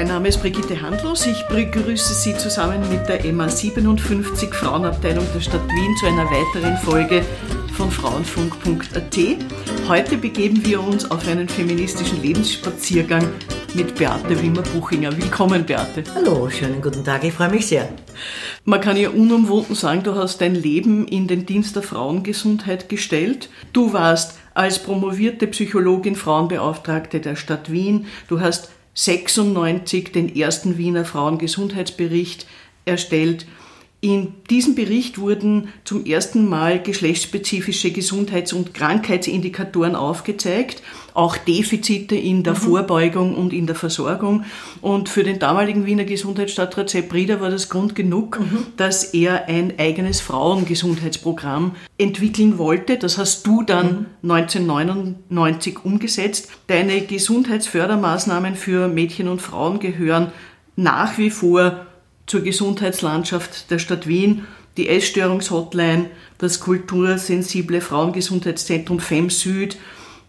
Mein Name ist Brigitte Handlos. Ich begrüße Sie zusammen mit der MA 57 Frauenabteilung der Stadt Wien zu einer weiteren Folge von Frauenfunk.at. Heute begeben wir uns auf einen feministischen Lebensspaziergang mit Beate Wimmer-Buchinger. Willkommen, Beate. Hallo, schönen guten Tag, ich freue mich sehr. Man kann ja unumwunden sagen, du hast dein Leben in den Dienst der Frauengesundheit gestellt. Du warst als promovierte Psychologin Frauenbeauftragte der Stadt Wien. Du hast 96 den ersten Wiener Frauengesundheitsbericht erstellt. In diesem Bericht wurden zum ersten Mal geschlechtsspezifische Gesundheits- und Krankheitsindikatoren aufgezeigt, auch Defizite in der mhm. Vorbeugung und in der Versorgung. Und für den damaligen Wiener Gesundheitsstadtrat Sepp Rieder war das Grund genug, mhm. dass er ein eigenes Frauengesundheitsprogramm entwickeln wollte. Das hast du dann mhm. 1999 umgesetzt. Deine Gesundheitsfördermaßnahmen für Mädchen und Frauen gehören nach wie vor zur Gesundheitslandschaft der Stadt Wien, die Essstörungshotline, das kultursensible Frauengesundheitszentrum FEM Süd,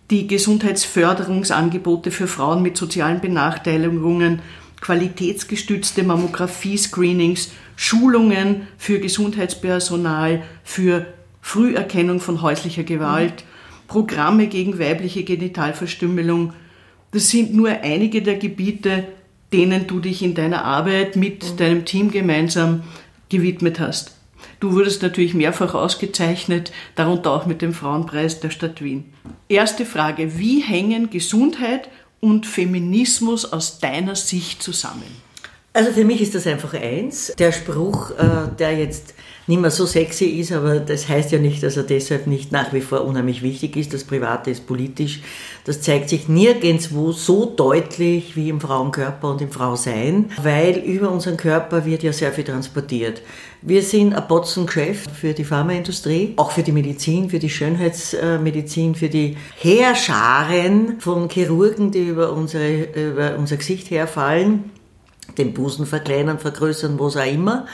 die Gesundheitsförderungsangebote für Frauen mit sozialen Benachteiligungen, qualitätsgestützte Mammographie-Screenings, Schulungen für Gesundheitspersonal, für Früherkennung von häuslicher Gewalt, Programme gegen weibliche Genitalverstümmelung. Das sind nur einige der Gebiete, denen du dich in deiner Arbeit mit mhm. deinem Team gemeinsam gewidmet hast. Du wurdest natürlich mehrfach ausgezeichnet, darunter auch mit dem Frauenpreis der Stadt Wien. Erste Frage, wie hängen Gesundheit und Feminismus aus deiner Sicht zusammen? Also für mich ist das einfach eins. Der Spruch, äh, der jetzt nicht mehr so sexy ist, aber das heißt ja nicht, dass er deshalb nicht nach wie vor unheimlich wichtig ist. Das Private ist politisch. Das zeigt sich nirgendwo so deutlich wie im Frauenkörper und im Frausein, weil über unseren Körper wird ja sehr viel transportiert. Wir sind ein Botzengeschäft für die Pharmaindustrie, auch für die Medizin, für die Schönheitsmedizin, für die Heerscharen von Chirurgen, die über, unsere, über unser Gesicht herfallen den Busen verkleinern, vergrößern, was auch immer.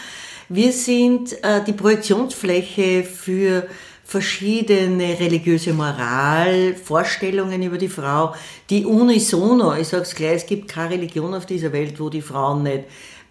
Wir sind äh, die Projektionsfläche für verschiedene religiöse Moral, Vorstellungen über die Frau, die unisono, ich sag's gleich, es gibt keine Religion auf dieser Welt, wo die Frauen nicht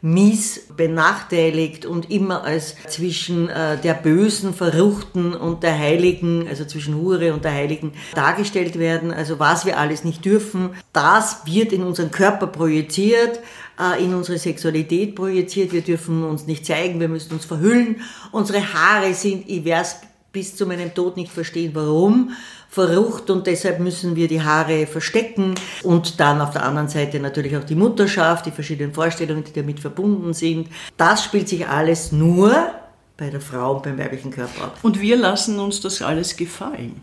mies benachteiligt und immer als zwischen äh, der bösen Verruchten und der Heiligen, also zwischen Hure und der Heiligen dargestellt werden. Also was wir alles nicht dürfen, das wird in unseren Körper projiziert, äh, in unsere Sexualität projiziert. Wir dürfen uns nicht zeigen, wir müssen uns verhüllen. Unsere Haare sind, ich werde bis zu meinem Tod nicht verstehen, warum verrucht und deshalb müssen wir die Haare verstecken und dann auf der anderen Seite natürlich auch die Mutterschaft, die verschiedenen Vorstellungen, die damit verbunden sind. Das spielt sich alles nur bei der Frau und beim weiblichen Körper ab. Und wir lassen uns das alles gefallen.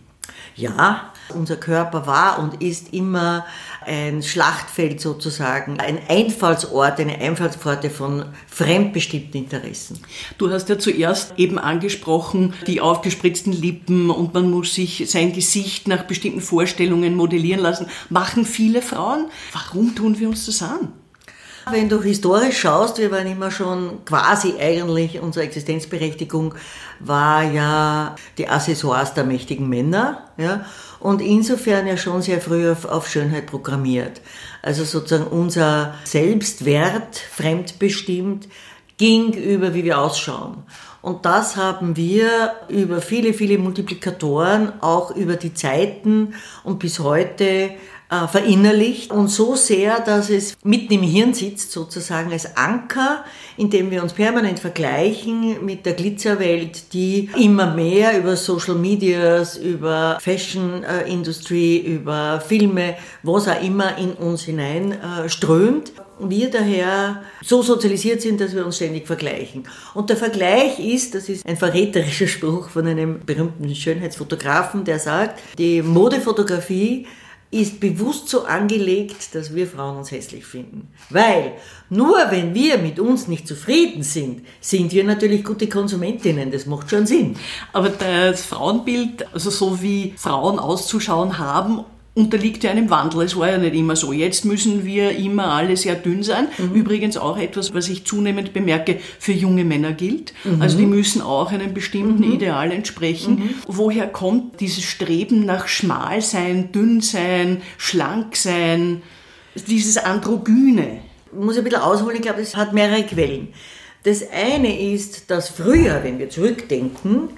Ja, unser Körper war und ist immer ein Schlachtfeld sozusagen, ein Einfallsort, eine Einfallspforte von fremdbestimmten Interessen. Du hast ja zuerst eben angesprochen, die aufgespritzten Lippen und man muss sich sein Gesicht nach bestimmten Vorstellungen modellieren lassen. Machen viele Frauen. Warum tun wir uns das an? Wenn du historisch schaust, wir waren immer schon quasi eigentlich, unsere Existenzberechtigung war ja die Accessoires der mächtigen Männer, ja, und insofern ja schon sehr früh auf, auf Schönheit programmiert. Also sozusagen unser Selbstwert fremdbestimmt ging über, wie wir ausschauen. Und das haben wir über viele, viele Multiplikatoren, auch über die Zeiten und bis heute äh, verinnerlicht und so sehr, dass es mitten im Hirn sitzt, sozusagen als Anker, in dem wir uns permanent vergleichen mit der Glitzerwelt, die immer mehr über Social Medias, über Fashion äh, Industry, über Filme, was auch immer in uns hinein äh, strömt wir daher so sozialisiert sind, dass wir uns ständig vergleichen. Und der Vergleich ist, das ist ein verräterischer Spruch von einem berühmten Schönheitsfotografen, der sagt, die Modefotografie ist bewusst so angelegt, dass wir Frauen uns hässlich finden. Weil nur wenn wir mit uns nicht zufrieden sind, sind wir natürlich gute Konsumentinnen. Das macht schon Sinn. Aber das Frauenbild, also so wie Frauen auszuschauen haben, unterliegt ja einem Wandel. Es war ja nicht immer so. Jetzt müssen wir immer alle sehr dünn sein. Mhm. Übrigens auch etwas, was ich zunehmend bemerke, für junge Männer gilt. Mhm. Also die müssen auch einem bestimmten mhm. Ideal entsprechen. Mhm. Woher kommt dieses Streben nach schmal sein, dünn sein, schlank sein, dieses Androgyne? muss ein bisschen ausholen, ich glaube, das hat mehrere Quellen. Das eine ist, dass früher, wenn wir zurückdenken,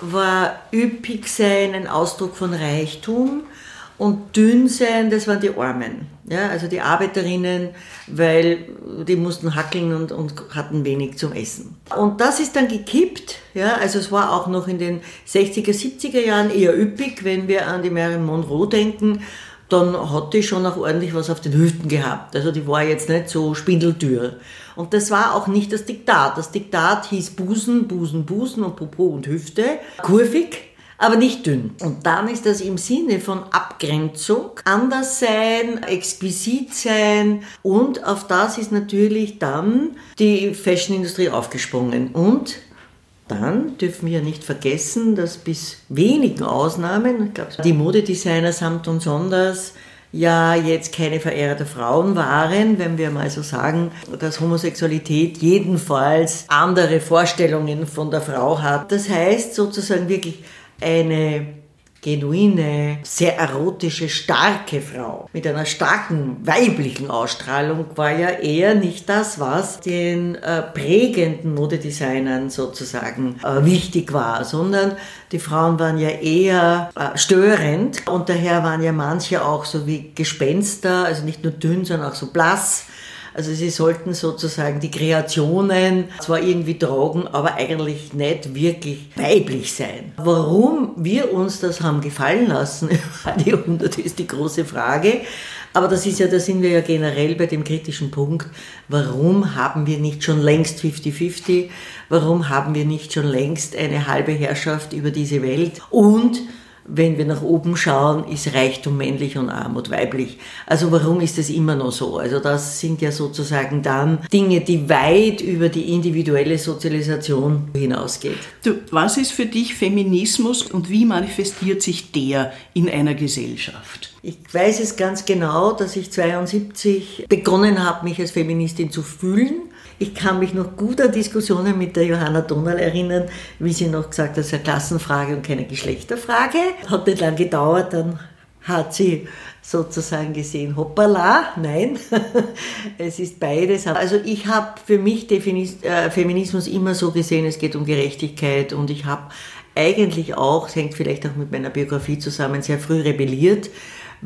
war üppig sein ein Ausdruck von Reichtum und dünn sein, das waren die Armen. Ja, also die Arbeiterinnen, weil die mussten hackeln und, und hatten wenig zum Essen. Und das ist dann gekippt. Ja, also es war auch noch in den 60er, 70er Jahren eher üppig, wenn wir an die Marilyn Monroe denken dann hat die schon auch ordentlich was auf den Hüften gehabt. Also die war jetzt nicht so spindeltür. Und das war auch nicht das Diktat. Das Diktat hieß Busen, Busen, Busen und Popo und Hüfte. Kurvig, aber nicht dünn. Und dann ist das im Sinne von Abgrenzung, anders sein, exquisit sein und auf das ist natürlich dann die Fashionindustrie aufgesprungen. Und dann dürfen wir nicht vergessen, dass bis wenigen Ausnahmen, ich glaube, die Modedesigner samt und sonders ja jetzt keine Verehrer der Frauen waren, wenn wir mal so sagen, dass Homosexualität jedenfalls andere Vorstellungen von der Frau hat. Das heißt sozusagen wirklich eine genuine, sehr erotische, starke Frau mit einer starken weiblichen Ausstrahlung war ja eher nicht das, was den äh, prägenden Modedesignern sozusagen äh, wichtig war, sondern die Frauen waren ja eher äh, störend. Und daher waren ja manche auch so wie Gespenster, also nicht nur dünn, sondern auch so blass also sie sollten sozusagen die Kreationen zwar irgendwie tragen, aber eigentlich nicht wirklich weiblich sein. Warum wir uns das haben gefallen lassen über die Jahrhunderte ist die große Frage. Aber das ist ja, da sind wir ja generell bei dem kritischen Punkt. Warum haben wir nicht schon längst 50-50? Warum haben wir nicht schon längst eine halbe Herrschaft über diese Welt? Und wenn wir nach oben schauen, ist Reichtum männlich und Armut weiblich. Also warum ist das immer noch so? Also das sind ja sozusagen dann Dinge, die weit über die individuelle Sozialisation hinausgeht. Du, was ist für dich Feminismus und wie manifestiert sich der in einer Gesellschaft? Ich weiß es ganz genau, dass ich 72 begonnen habe, mich als Feministin zu fühlen ich kann mich noch gut an Diskussionen mit der Johanna Donal erinnern, wie sie noch gesagt hat, das ist eine Klassenfrage und keine Geschlechterfrage. Hat nicht lang gedauert, dann hat sie sozusagen gesehen, hoppala, nein, es ist beides. Also ich habe für mich äh, Feminismus immer so gesehen, es geht um Gerechtigkeit und ich habe eigentlich auch, es hängt vielleicht auch mit meiner Biografie zusammen, sehr früh rebelliert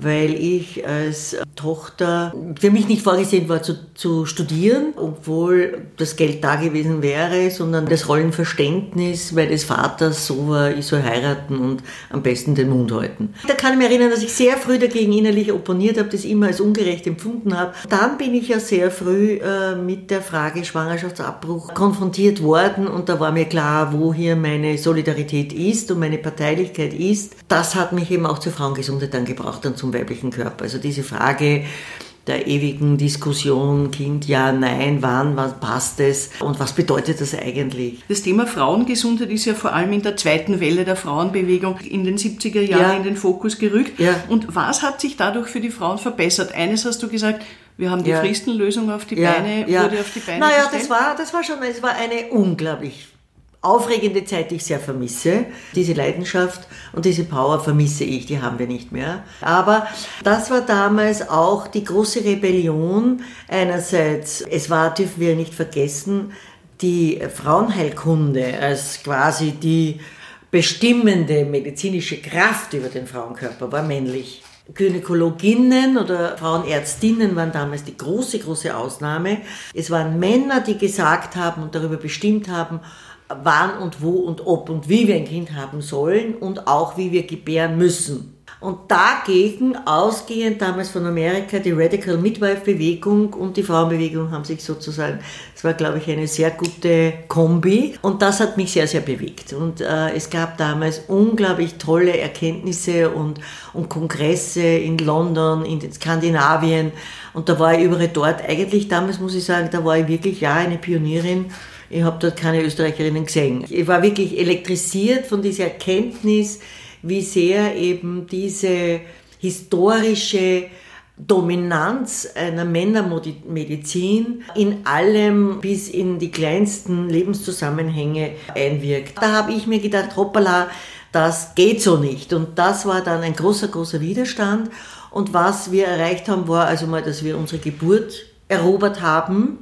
weil ich als Tochter für mich nicht vorgesehen war zu, zu studieren, obwohl das Geld da gewesen wäre, sondern das Rollenverständnis meines Vaters so war, ich soll heiraten und am besten den Mund halten. Da kann ich mich erinnern, dass ich sehr früh dagegen innerlich opponiert habe, das immer als ungerecht empfunden habe. Dann bin ich ja sehr früh äh, mit der Frage Schwangerschaftsabbruch konfrontiert worden und da war mir klar, wo hier meine Solidarität ist und meine Parteilichkeit ist. Das hat mich eben auch zur Frauengesundheit dann gebracht und zum zum weiblichen Körper. Also diese Frage der ewigen Diskussion, Kind, ja, nein, wann, wann passt es und was bedeutet das eigentlich? Das Thema Frauengesundheit ist ja vor allem in der zweiten Welle der Frauenbewegung in den 70er Jahren ja. in den Fokus gerückt. Ja. Und was hat sich dadurch für die Frauen verbessert? Eines hast du gesagt, wir haben die ja. Fristenlösung auf die Beine, wurde auf die Beine Naja, gestellt. das war, das war schon, es war eine unglaublich aufregende Zeit, die ich sehr vermisse. Diese Leidenschaft und diese Power vermisse ich, die haben wir nicht mehr. Aber das war damals auch die große Rebellion. Einerseits, es war, dürfen wir nicht vergessen, die Frauenheilkunde als quasi die bestimmende medizinische Kraft über den Frauenkörper war männlich. Gynäkologinnen oder Frauenärztinnen waren damals die große, große Ausnahme. Es waren Männer, die gesagt haben und darüber bestimmt haben, wann und wo und ob und wie wir ein Kind haben sollen und auch wie wir gebären müssen. Und dagegen, ausgehend damals von Amerika, die Radical Midwife Bewegung und die Frauenbewegung haben sich sozusagen, das war glaube ich eine sehr gute Kombi und das hat mich sehr, sehr bewegt. Und äh, es gab damals unglaublich tolle Erkenntnisse und, und Kongresse in London, in Skandinavien und da war ich überall dort. Eigentlich damals muss ich sagen, da war ich wirklich ja eine Pionierin ich habe dort keine Österreicherinnen gesehen. Ich war wirklich elektrisiert von dieser Erkenntnis, wie sehr eben diese historische Dominanz einer Männermedizin in allem bis in die kleinsten Lebenszusammenhänge einwirkt. Da habe ich mir gedacht, hoppala, das geht so nicht. Und das war dann ein großer, großer Widerstand. Und was wir erreicht haben, war also mal, dass wir unsere Geburt erobert haben.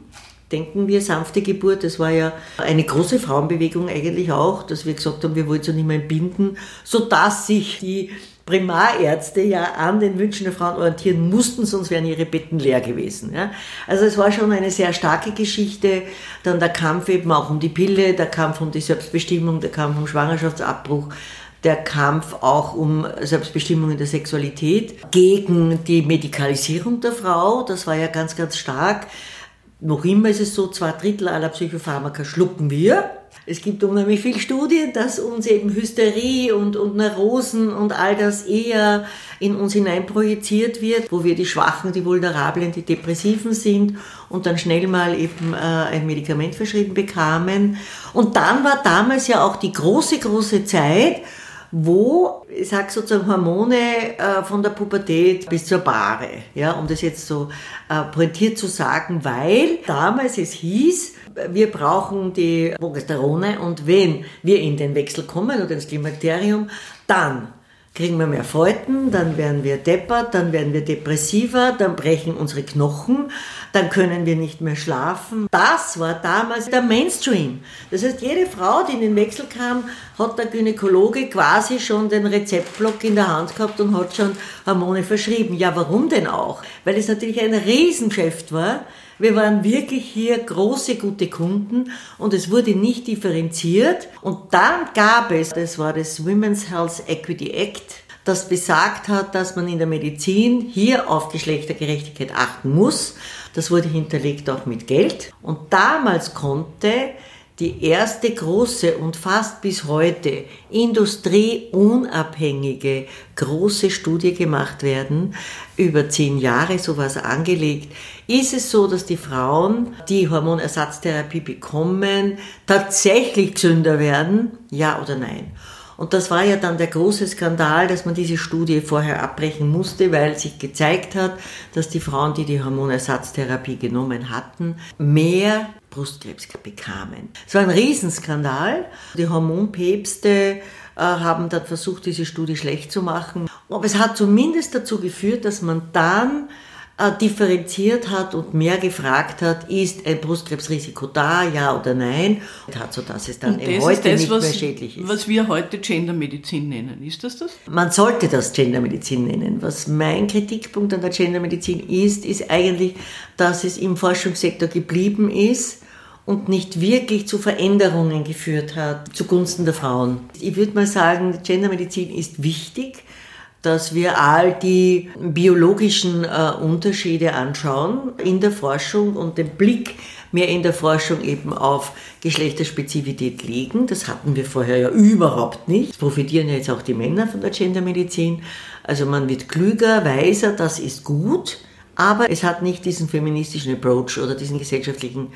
Denken wir, sanfte Geburt, das war ja eine große Frauenbewegung eigentlich auch, dass wir gesagt haben, wir wollen so nicht mehr entbinden, sodass sich die Primarärzte ja an den Wünschen der Frauen orientieren mussten, sonst wären ihre Betten leer gewesen. Ja. Also es war schon eine sehr starke Geschichte. Dann der Kampf eben auch um die Pille, der Kampf um die Selbstbestimmung, der Kampf um Schwangerschaftsabbruch, der Kampf auch um Selbstbestimmung in der Sexualität, gegen die Medikalisierung der Frau, das war ja ganz, ganz stark. Noch immer ist es so, zwei Drittel aller Psychopharmaka schlucken wir. Es gibt unheimlich viele Studien, dass uns eben Hysterie und, und Neurosen und all das eher in uns hinein projiziert wird, wo wir die Schwachen, die Vulnerablen, die Depressiven sind und dann schnell mal eben äh, ein Medikament verschrieben bekamen. Und dann war damals ja auch die große, große Zeit, wo, ich sag sozusagen Hormone äh, von der Pubertät bis zur Bahre, ja, um das jetzt so äh, pointiert zu sagen, weil damals es hieß, wir brauchen die Progesterone und wenn wir in den Wechsel kommen oder ins Klimakterium, dann kriegen wir mehr Falten, dann werden wir deppert, dann werden wir depressiver, dann brechen unsere Knochen, dann können wir nicht mehr schlafen. Das war damals der Mainstream. Das heißt, jede Frau, die in den Wechsel kam, hat der Gynäkologe quasi schon den Rezeptblock in der Hand gehabt und hat schon Hormone verschrieben. Ja, warum denn auch? Weil es natürlich ein Riesengeschäft war. Wir waren wirklich hier große, gute Kunden und es wurde nicht differenziert. Und dann gab es, das war das Women's Health Equity Act, das besagt hat, dass man in der Medizin hier auf Geschlechtergerechtigkeit achten muss. Das wurde hinterlegt auch mit Geld. Und damals konnte die erste große und fast bis heute industrieunabhängige große Studie gemacht werden, über zehn Jahre sowas angelegt, ist es so, dass die Frauen, die Hormonersatztherapie bekommen, tatsächlich gesünder werden? Ja oder nein? Und das war ja dann der große Skandal, dass man diese Studie vorher abbrechen musste, weil sich gezeigt hat, dass die Frauen, die die Hormonersatztherapie genommen hatten, mehr Brustkrebs bekamen. Es war ein Riesenskandal. Die Hormonpäpste äh, haben dann versucht, diese Studie schlecht zu machen. Aber es hat zumindest dazu geführt, dass man dann äh, differenziert hat und mehr gefragt hat, ist ein Brustkrebsrisiko da, ja oder nein, und hat so, dass es dann eben heute das, nicht was, mehr schädlich ist. Was wir heute Gendermedizin nennen, ist das das? Man sollte das Gendermedizin nennen. Was mein Kritikpunkt an der Gendermedizin ist, ist eigentlich, dass es im Forschungssektor geblieben ist und nicht wirklich zu Veränderungen geführt hat zugunsten der Frauen. Ich würde mal sagen, Gendermedizin ist wichtig, dass wir all die biologischen äh, Unterschiede anschauen in der Forschung und den Blick mehr in der Forschung eben auf Geschlechterspezifität legen. Das hatten wir vorher ja überhaupt nicht. Es profitieren ja jetzt auch die Männer von der Gendermedizin. Also man wird klüger, weiser, das ist gut, aber es hat nicht diesen feministischen Approach oder diesen gesellschaftlichen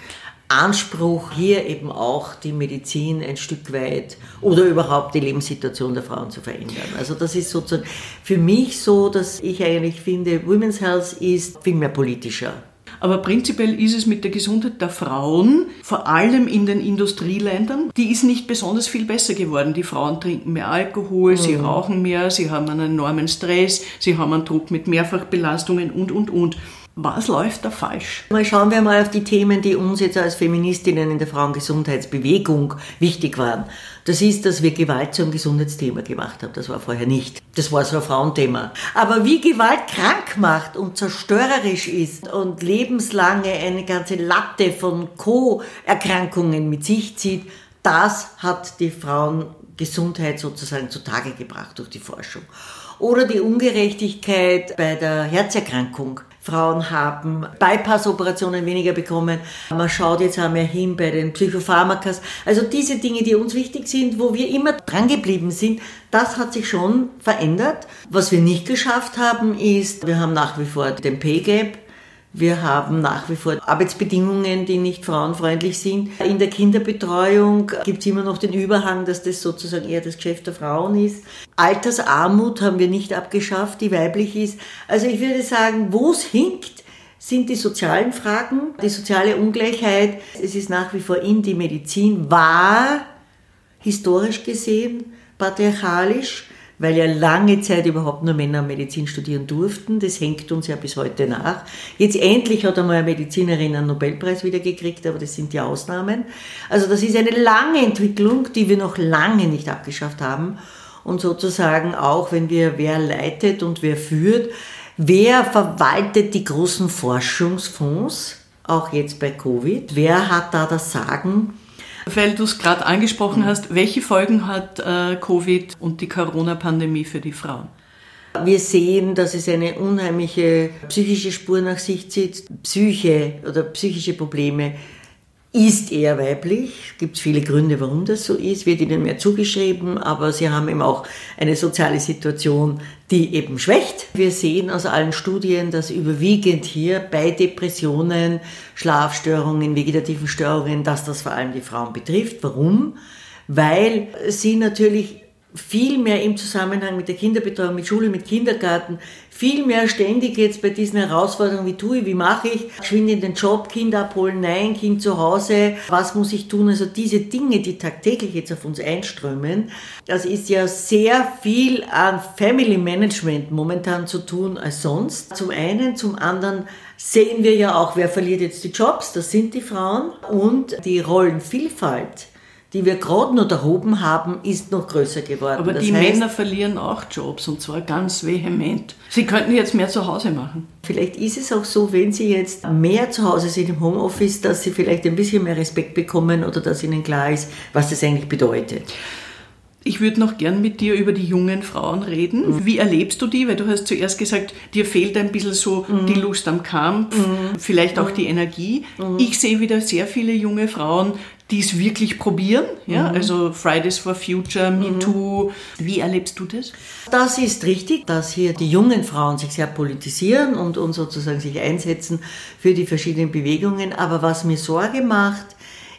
Anspruch, hier eben auch die Medizin ein Stück weit oder überhaupt die Lebenssituation der Frauen zu verändern. Also das ist sozusagen für mich so, dass ich eigentlich finde, Women's Health ist viel mehr politischer. Aber prinzipiell ist es mit der Gesundheit der Frauen, vor allem in den Industrieländern, die ist nicht besonders viel besser geworden. Die Frauen trinken mehr Alkohol, mhm. sie rauchen mehr, sie haben einen enormen Stress, sie haben einen Druck mit Mehrfachbelastungen und, und, und. Was läuft da falsch? Mal schauen wir mal auf die Themen, die uns jetzt als Feministinnen in der Frauengesundheitsbewegung wichtig waren. Das ist, dass wir Gewalt zum Gesundheitsthema gemacht haben. Das war vorher nicht. Das war so ein Frauenthema. Aber wie Gewalt krank macht und zerstörerisch ist und lebenslange eine ganze Latte von Co-Erkrankungen mit sich zieht, das hat die Frauengesundheit sozusagen zutage gebracht durch die Forschung. Oder die Ungerechtigkeit bei der Herzerkrankung. Frauen haben Bypass-Operationen weniger bekommen. Man schaut jetzt einmal hin bei den Psychopharmakas. Also diese Dinge, die uns wichtig sind, wo wir immer drangeblieben sind, das hat sich schon verändert. Was wir nicht geschafft haben, ist, wir haben nach wie vor den Pay Gap. Wir haben nach wie vor Arbeitsbedingungen, die nicht frauenfreundlich sind. In der Kinderbetreuung gibt es immer noch den Überhang, dass das sozusagen eher das Geschäft der Frauen ist. Altersarmut haben wir nicht abgeschafft, die weiblich ist. Also ich würde sagen, wo es hinkt, sind die sozialen Fragen, die soziale Ungleichheit. Es ist nach wie vor in die Medizin, war historisch gesehen patriarchalisch weil ja lange Zeit überhaupt nur Männer Medizin studieren durften. Das hängt uns ja bis heute nach. Jetzt endlich hat einmal eine Medizinerin einen Nobelpreis wieder gekriegt, aber das sind die Ausnahmen. Also das ist eine lange Entwicklung, die wir noch lange nicht abgeschafft haben. Und sozusagen auch, wenn wir wer leitet und wer führt, wer verwaltet die großen Forschungsfonds, auch jetzt bei Covid, wer hat da das Sagen? Weil du es gerade angesprochen hast, welche Folgen hat äh, Covid und die Corona-Pandemie für die Frauen? Wir sehen, dass es eine unheimliche psychische Spur nach sich zieht. Psyche oder psychische Probleme ist eher weiblich. Es gibt viele Gründe, warum das so ist, wird ihnen mehr zugeschrieben, aber sie haben eben auch eine soziale Situation, die eben schwächt. Wir sehen aus allen Studien, dass überwiegend hier bei Depressionen, Schlafstörungen, vegetativen Störungen, dass das vor allem die Frauen betrifft. Warum? Weil sie natürlich viel mehr im Zusammenhang mit der Kinderbetreuung, mit Schule, mit Kindergarten, viel mehr ständig jetzt bei diesen Herausforderungen, wie tue ich, wie mache ich, geschwind in den Job, Kind abholen, nein, Kind zu Hause, was muss ich tun? Also diese Dinge, die tagtäglich jetzt auf uns einströmen, das ist ja sehr viel an Family Management momentan zu tun als sonst. Zum einen, zum anderen sehen wir ja auch, wer verliert jetzt die Jobs, das sind die Frauen und die Rollenvielfalt die wir gerade noch erhoben haben, ist noch größer geworden. Aber das die heißt, Männer verlieren auch Jobs und zwar ganz vehement. Sie könnten jetzt mehr zu Hause machen. Vielleicht ist es auch so, wenn Sie jetzt mehr zu Hause sind im Homeoffice, dass Sie vielleicht ein bisschen mehr Respekt bekommen oder dass Ihnen klar ist, was das eigentlich bedeutet. Ich würde noch gern mit dir über die jungen Frauen reden. Mhm. Wie erlebst du die? Weil du hast zuerst gesagt, dir fehlt ein bisschen so mhm. die Lust am Kampf, mhm. vielleicht auch die Energie. Mhm. Ich sehe wieder sehr viele junge Frauen, die es wirklich probieren. Ja? Mhm. Also Fridays for Future, Me mhm. Too. Wie erlebst du das? Das ist richtig, dass hier die jungen Frauen sich sehr politisieren und, und sozusagen sich einsetzen für die verschiedenen Bewegungen. Aber was mir Sorge macht,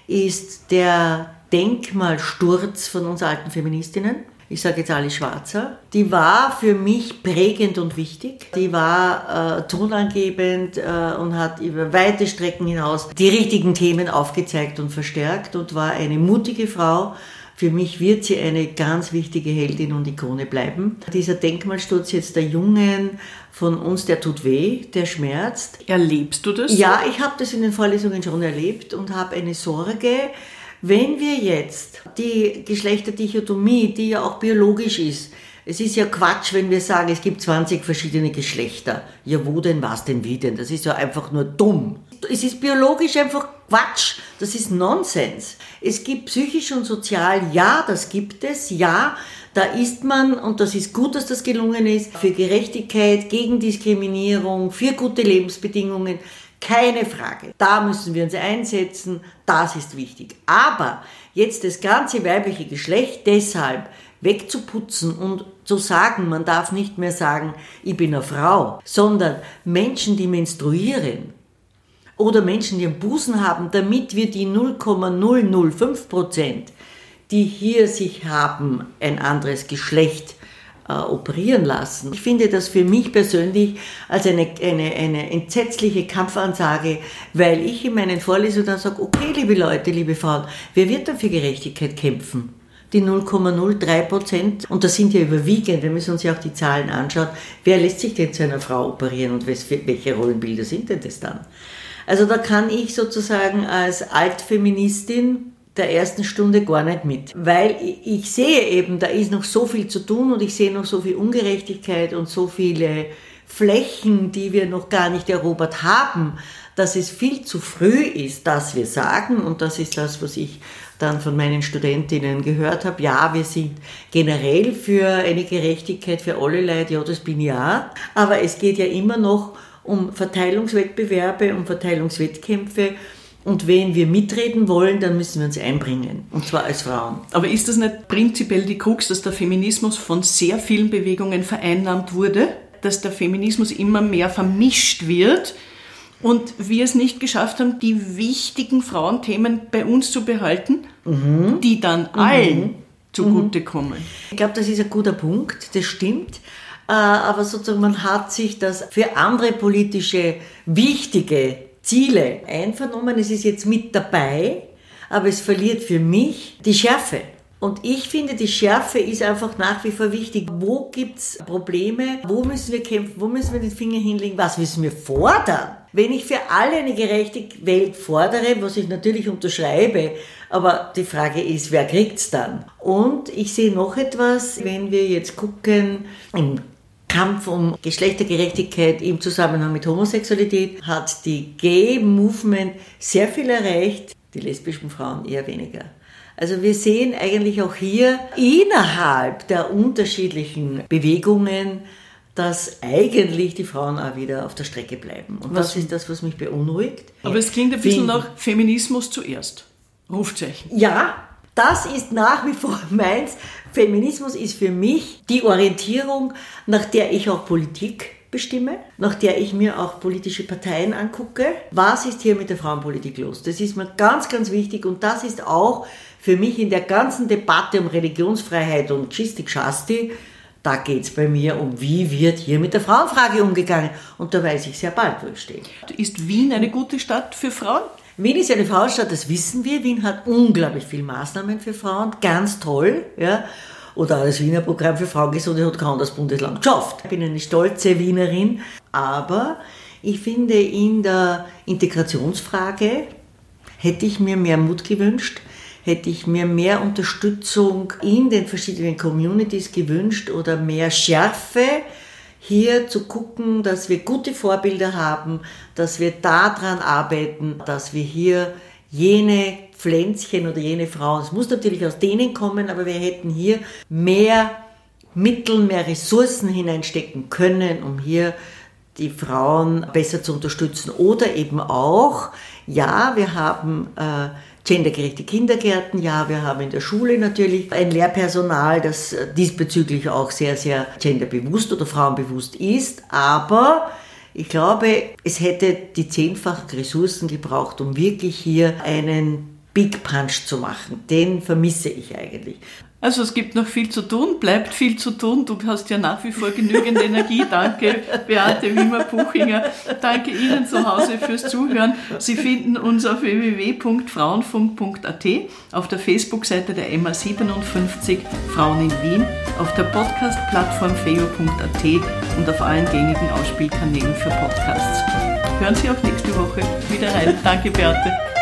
ist der Denkmalsturz von uns alten Feministinnen ich sage jetzt alle Schwarzer, die war für mich prägend und wichtig. Die war äh, tonangebend äh, und hat über weite Strecken hinaus die richtigen Themen aufgezeigt und verstärkt und war eine mutige Frau. Für mich wird sie eine ganz wichtige Heldin und Ikone bleiben. Dieser Denkmalsturz jetzt der Jungen von uns, der tut weh, der schmerzt. Erlebst du das? Ja, ich habe das in den Vorlesungen schon erlebt und habe eine Sorge, wenn wir jetzt die Geschlechterdichotomie, die ja auch biologisch ist, es ist ja Quatsch, wenn wir sagen, es gibt 20 verschiedene Geschlechter. Ja, wo denn, was denn, wie denn? Das ist ja einfach nur dumm. Es ist biologisch einfach Quatsch. Das ist Nonsens. Es gibt psychisch und sozial, ja, das gibt es, ja. Da ist man, und das ist gut, dass das gelungen ist, für Gerechtigkeit, gegen Diskriminierung, für gute Lebensbedingungen. Keine Frage. Da müssen wir uns einsetzen. Das ist wichtig. Aber jetzt das ganze weibliche Geschlecht deshalb wegzuputzen und zu sagen, man darf nicht mehr sagen, ich bin eine Frau, sondern Menschen, die menstruieren oder Menschen, die einen Busen haben, damit wir die 0,005 Prozent, die hier sich haben, ein anderes Geschlecht äh, operieren lassen. Ich finde das für mich persönlich als eine, eine, eine entsetzliche Kampfansage, weil ich in meinen Vorlesungen dann sage, okay, liebe Leute, liebe Frauen, wer wird dann für Gerechtigkeit kämpfen? die 0,03 Prozent. Und das sind ja überwiegend, wir müssen uns ja auch die Zahlen anschauen. Wer lässt sich denn zu einer Frau operieren und welche Rollenbilder sind denn das dann? Also da kann ich sozusagen als Altfeministin der ersten Stunde gar nicht mit. Weil ich sehe eben, da ist noch so viel zu tun und ich sehe noch so viel Ungerechtigkeit und so viele Flächen, die wir noch gar nicht erobert haben, dass es viel zu früh ist, dass wir sagen, und das ist das, was ich dann von meinen Studentinnen gehört habe, ja, wir sind generell für eine Gerechtigkeit für alle Leute, ja, das bin ich ja, aber es geht ja immer noch um Verteilungswettbewerbe, um Verteilungswettkämpfe und wenn wir mitreden wollen, dann müssen wir uns einbringen. Und zwar als Frauen. Aber ist das nicht prinzipiell die Krux, dass der Feminismus von sehr vielen Bewegungen vereinnahmt wurde? Dass der Feminismus immer mehr vermischt wird? Und wir es nicht geschafft haben, die wichtigen Frauenthemen bei uns zu behalten, mhm. die dann mhm. allen zugutekommen. Ich glaube, das ist ein guter Punkt, das stimmt. Äh, aber sozusagen, man hat sich das für andere politische, wichtige Ziele einvernommen. Es ist jetzt mit dabei, aber es verliert für mich die Schärfe. Und ich finde, die Schärfe ist einfach nach wie vor wichtig. Wo gibt's Probleme? Wo müssen wir kämpfen? Wo müssen wir den Finger hinlegen? Was müssen wir fordern? Wenn ich für alle eine gerechte Welt fordere, was ich natürlich unterschreibe, aber die Frage ist, wer kriegt's dann? Und ich sehe noch etwas, wenn wir jetzt gucken, im Kampf um Geschlechtergerechtigkeit im Zusammenhang mit Homosexualität hat die Gay Movement sehr viel erreicht, die lesbischen Frauen eher weniger. Also wir sehen eigentlich auch hier innerhalb der unterschiedlichen Bewegungen, dass eigentlich die Frauen auch wieder auf der Strecke bleiben. Und was? das ist das, was mich beunruhigt. Aber es klingt ein bisschen nach Feminismus zuerst. Rufzeichen. Ja, das ist nach wie vor meins. Feminismus ist für mich die Orientierung, nach der ich auch Politik bestimme, nach der ich mir auch politische Parteien angucke. Was ist hier mit der Frauenpolitik los? Das ist mir ganz, ganz wichtig und das ist auch für mich in der ganzen Debatte um Religionsfreiheit und Gistik Schasti, da geht es bei mir um, wie wird hier mit der Frauenfrage umgegangen. Und da weiß ich sehr bald, wo ich stehe. Ist Wien eine gute Stadt für Frauen? Wien ist eine Frauenstadt, das wissen wir. Wien hat unglaublich viele Maßnahmen für Frauen, ganz toll. Ja. Oder das Wiener Programm für Frauengesundheit hat kaum das Bundesland geschafft. Ich bin eine stolze Wienerin, aber ich finde, in der Integrationsfrage hätte ich mir mehr Mut gewünscht hätte ich mir mehr Unterstützung in den verschiedenen Communities gewünscht oder mehr Schärfe hier zu gucken, dass wir gute Vorbilder haben, dass wir daran arbeiten, dass wir hier jene Pflänzchen oder jene Frauen, es muss natürlich aus denen kommen, aber wir hätten hier mehr Mittel, mehr Ressourcen hineinstecken können, um hier die Frauen besser zu unterstützen. Oder eben auch, ja, wir haben äh, gendergerechte Kindergärten. Ja, wir haben in der Schule natürlich ein Lehrpersonal, das diesbezüglich auch sehr, sehr genderbewusst oder frauenbewusst ist. Aber ich glaube, es hätte die zehnfachen Ressourcen gebraucht, um wirklich hier einen Big Punch zu machen. Den vermisse ich eigentlich. Also es gibt noch viel zu tun, bleibt viel zu tun. Du hast ja nach wie vor genügend Energie. Danke, Beate Wimmer-Buchinger. Danke Ihnen zu Hause fürs Zuhören. Sie finden uns auf www.frauenfunk.at, auf der Facebook-Seite der MA57 Frauen in Wien, auf der Podcast-Plattform feo.at und auf allen gängigen Ausspielkanälen für Podcasts. Hören Sie auch nächste Woche wieder rein. Danke, Beate.